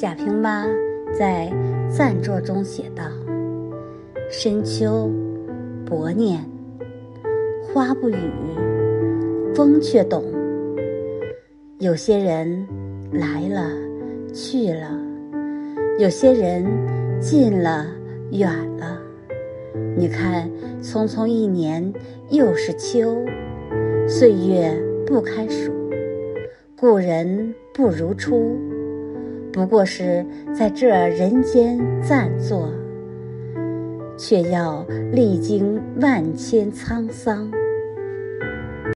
贾平妈在赞作中写道：“深秋，薄念，花不语，风却懂。有些人来了，去了；有些人近了，远了。你看，匆匆一年，又是秋，岁月不堪数。故人不如初。”不过是在这人间暂坐，却要历经万千沧桑。